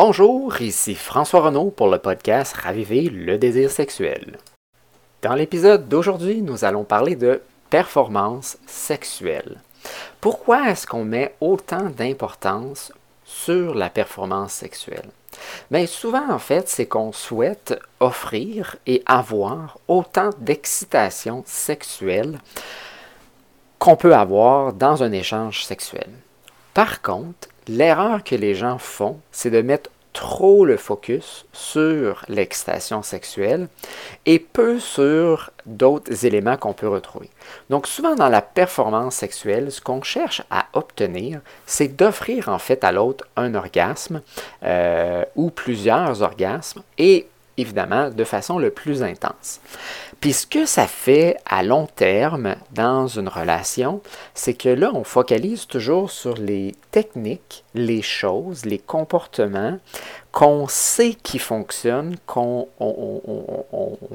Bonjour, ici François Renaud pour le podcast Raviver le désir sexuel. Dans l'épisode d'aujourd'hui, nous allons parler de performance sexuelle. Pourquoi est-ce qu'on met autant d'importance sur la performance sexuelle? Bien, souvent, en fait, c'est qu'on souhaite offrir et avoir autant d'excitation sexuelle qu'on peut avoir dans un échange sexuel. Par contre, l'erreur que les gens font, c'est de mettre trop le focus sur l'excitation sexuelle et peu sur d'autres éléments qu'on peut retrouver. Donc souvent dans la performance sexuelle, ce qu'on cherche à obtenir, c'est d'offrir en fait à l'autre un orgasme euh, ou plusieurs orgasmes et évidemment de façon le plus intense. Puis ce que ça fait à long terme dans une relation, c'est que là, on focalise toujours sur les techniques, les choses, les comportements qu'on sait qui fonctionnent, qu'on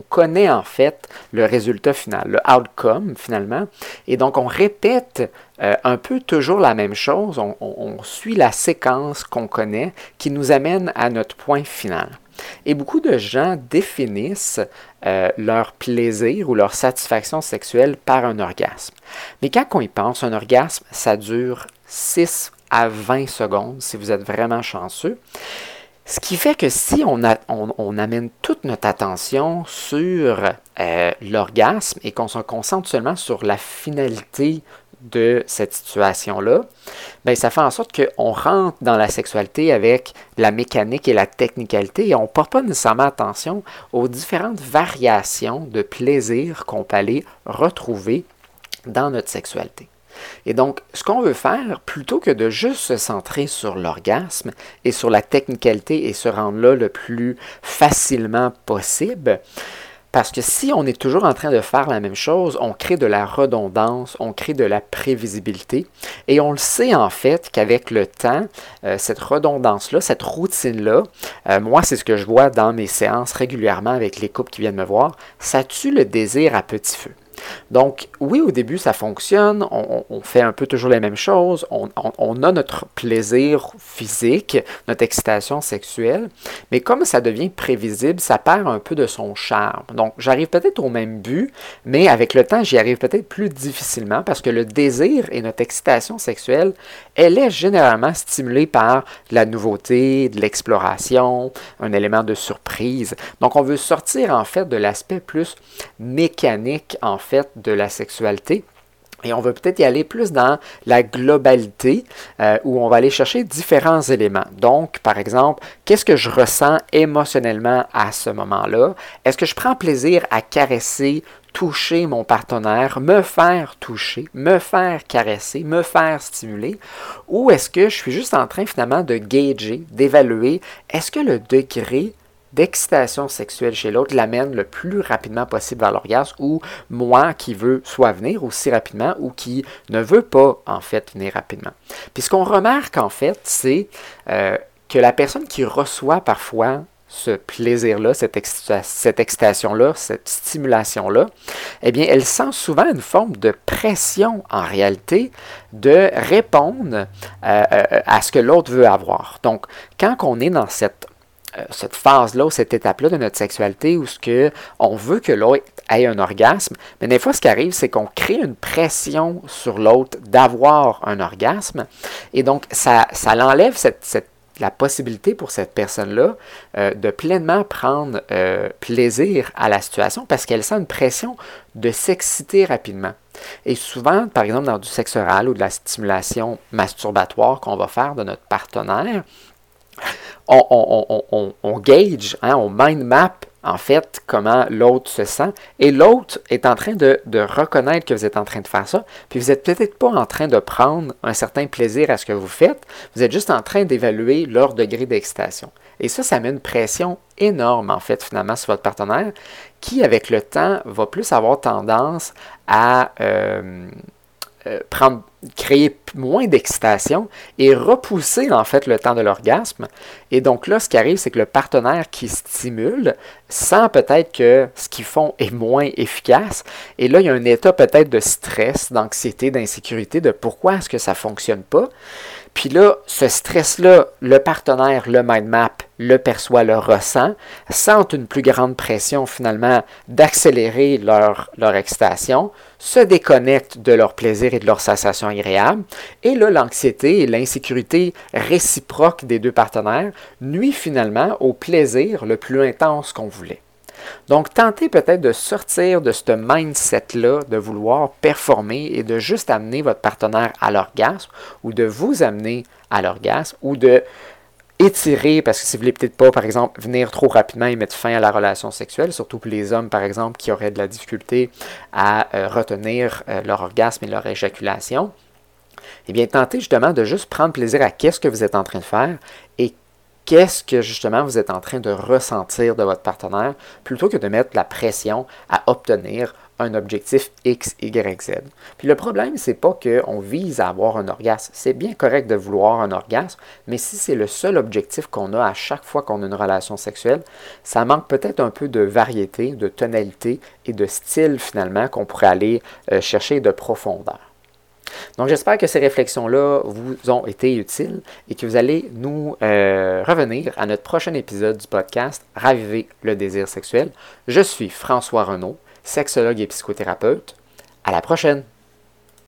connaît en fait le résultat final, le outcome finalement. Et donc on répète euh, un peu toujours la même chose, on suit la séquence qu'on connaît qui nous amène à notre point final. Et beaucoup de gens définissent euh, leur plaisir ou leur satisfaction sexuelle par un orgasme. Mais quand on y pense, un orgasme, ça dure 6 à 20 secondes si vous êtes vraiment chanceux. Ce qui fait que si on, amène toute notre attention sur euh, l'orgasme et qu'on se concentre seulement sur la finalité de cette situation-là, ben, ça fait en sorte qu'on rentre dans la sexualité avec la mécanique et la technicalité et on ne porte pas nécessairement attention aux différentes variations de plaisir qu'on peut aller retrouver dans notre sexualité. Et donc, ce qu'on veut faire, plutôt que de juste se centrer sur l'orgasme et sur la technicalité et se rendre là le plus facilement possible, parce que si on est toujours en train de faire la même chose, on crée de la redondance, on crée de la prévisibilité. Et on le sait en fait qu'avec le temps, euh, cette redondance-là, cette routine-là, euh, moi c'est ce que je vois dans mes séances régulièrement avec les couples qui viennent me voir, ça tue le désir à petit feu. Donc, oui, au début, ça fonctionne, on, fait un peu toujours les mêmes choses, on, a notre plaisir physique, notre excitation sexuelle, mais comme ça devient prévisible, ça perd un peu de son charme. Donc, j'arrive peut-être au même but, mais avec le temps, j'y arrive peut-être plus difficilement parce que le désir et notre excitation sexuelle, elle est généralement stimulée par la nouveauté, de l'exploration, un élément de surprise. Donc, on veut sortir en fait de l'aspect plus mécanique, en fait, de la sexualité. Et on veut peut-être y aller plus dans la globalité, euh, où on va aller chercher différents éléments. Donc, par exemple, qu'est-ce que je ressens émotionnellement à ce moment-là? Est-ce que je prends plaisir à caresser, toucher mon partenaire, me faire toucher, me faire caresser, me faire stimuler? Ou est-ce que je suis juste en train finalement de gager, d'évaluer, est-ce que le degré d'excitation sexuelle chez l'autre l'amène le plus rapidement possible vers l'orgasme ou moi qui veux soit venir aussi rapidement ou qui ne veut pas en fait venir rapidement. Puis ce qu'on remarque en fait, c'est euh, que la personne qui reçoit parfois ce plaisir-là, cette, excitation-là, cette stimulation-là, eh bien, elle sent souvent une forme de pression en réalité de répondre euh, euh, à ce que l'autre veut avoir. Donc, quand on est dans cette cette phase-là, cette étape-là de notre sexualité où ce que on veut que l'autre ait un orgasme, mais des fois, ce qui arrive, c'est qu'on crée une pression sur l'autre d'avoir un orgasme, et donc ça, ça l'enlève cette, la possibilité pour cette personne-là euh, de pleinement prendre euh, plaisir à la situation parce qu'elle sent une pression de s'exciter rapidement. Et souvent, par exemple, dans du sexe oral ou de la stimulation masturbatoire qu'on va faire de notre partenaire, on, gauge, hein, on mind map en fait comment l'autre se sent. Et l'autre est en train de, reconnaître que vous êtes en train de faire ça, puis vous n'êtes peut-être pas en train de prendre un certain plaisir à ce que vous faites, vous êtes juste en train d'évaluer leur degré d'excitation. Et ça, ça met une pression énorme en fait finalement sur votre partenaire qui avec le temps va plus avoir tendance à... Euh, euh, créer moins d'excitation et repousser en fait le temps de l'orgasme. Et donc là, ce qui arrive, c'est que le partenaire qui stimule sent peut-être que ce qu'ils font est moins efficace. Et là, il y a un état peut-être de stress, d'anxiété, d'insécurité, de pourquoi est-ce que ça ne fonctionne pas. Puis là, ce stress-là, le partenaire, le mind map, le perçoit, le ressent, sentent une plus grande pression finalement d'accélérer leur, leur excitation, se déconnectent de leur plaisir et de leur sensation agréable. Et là, l'anxiété et l'insécurité réciproque des deux partenaires nuit finalement au plaisir le plus intense qu'on voulait. Donc, tentez peut-être de sortir de ce mindset-là, de vouloir performer et de juste amener votre partenaire à l'orgasme ou de vous amener à l'orgasme ou de étirer, parce que si vous voulez peut-être pas, par exemple, venir trop rapidement et mettre fin à la relation sexuelle, surtout pour les hommes, par exemple, qui auraient de la difficulté à euh, retenir euh, leur orgasme et leur éjaculation, eh bien, tentez justement de juste prendre plaisir à qu'est-ce que vous êtes en train de faire et qu'est-ce que justement vous êtes en train de ressentir de votre partenaire plutôt que de mettre la pression à obtenir un objectif X, Y, Z. Puis le problème, c'est pas qu'on vise à avoir un orgasme. C'est bien correct de vouloir un orgasme, mais si c'est le seul objectif qu'on a à chaque fois qu'on a une relation sexuelle, ça manque peut-être un peu de variété, de tonalité et de style finalement qu'on pourrait aller euh, chercher de profondeur. Donc j'espère que ces réflexions-là vous ont été utiles et que vous allez nous euh, revenir à notre prochain épisode du podcast Raviver le désir sexuel. Je suis François Renaud, sexologue et psychothérapeute. À la prochaine!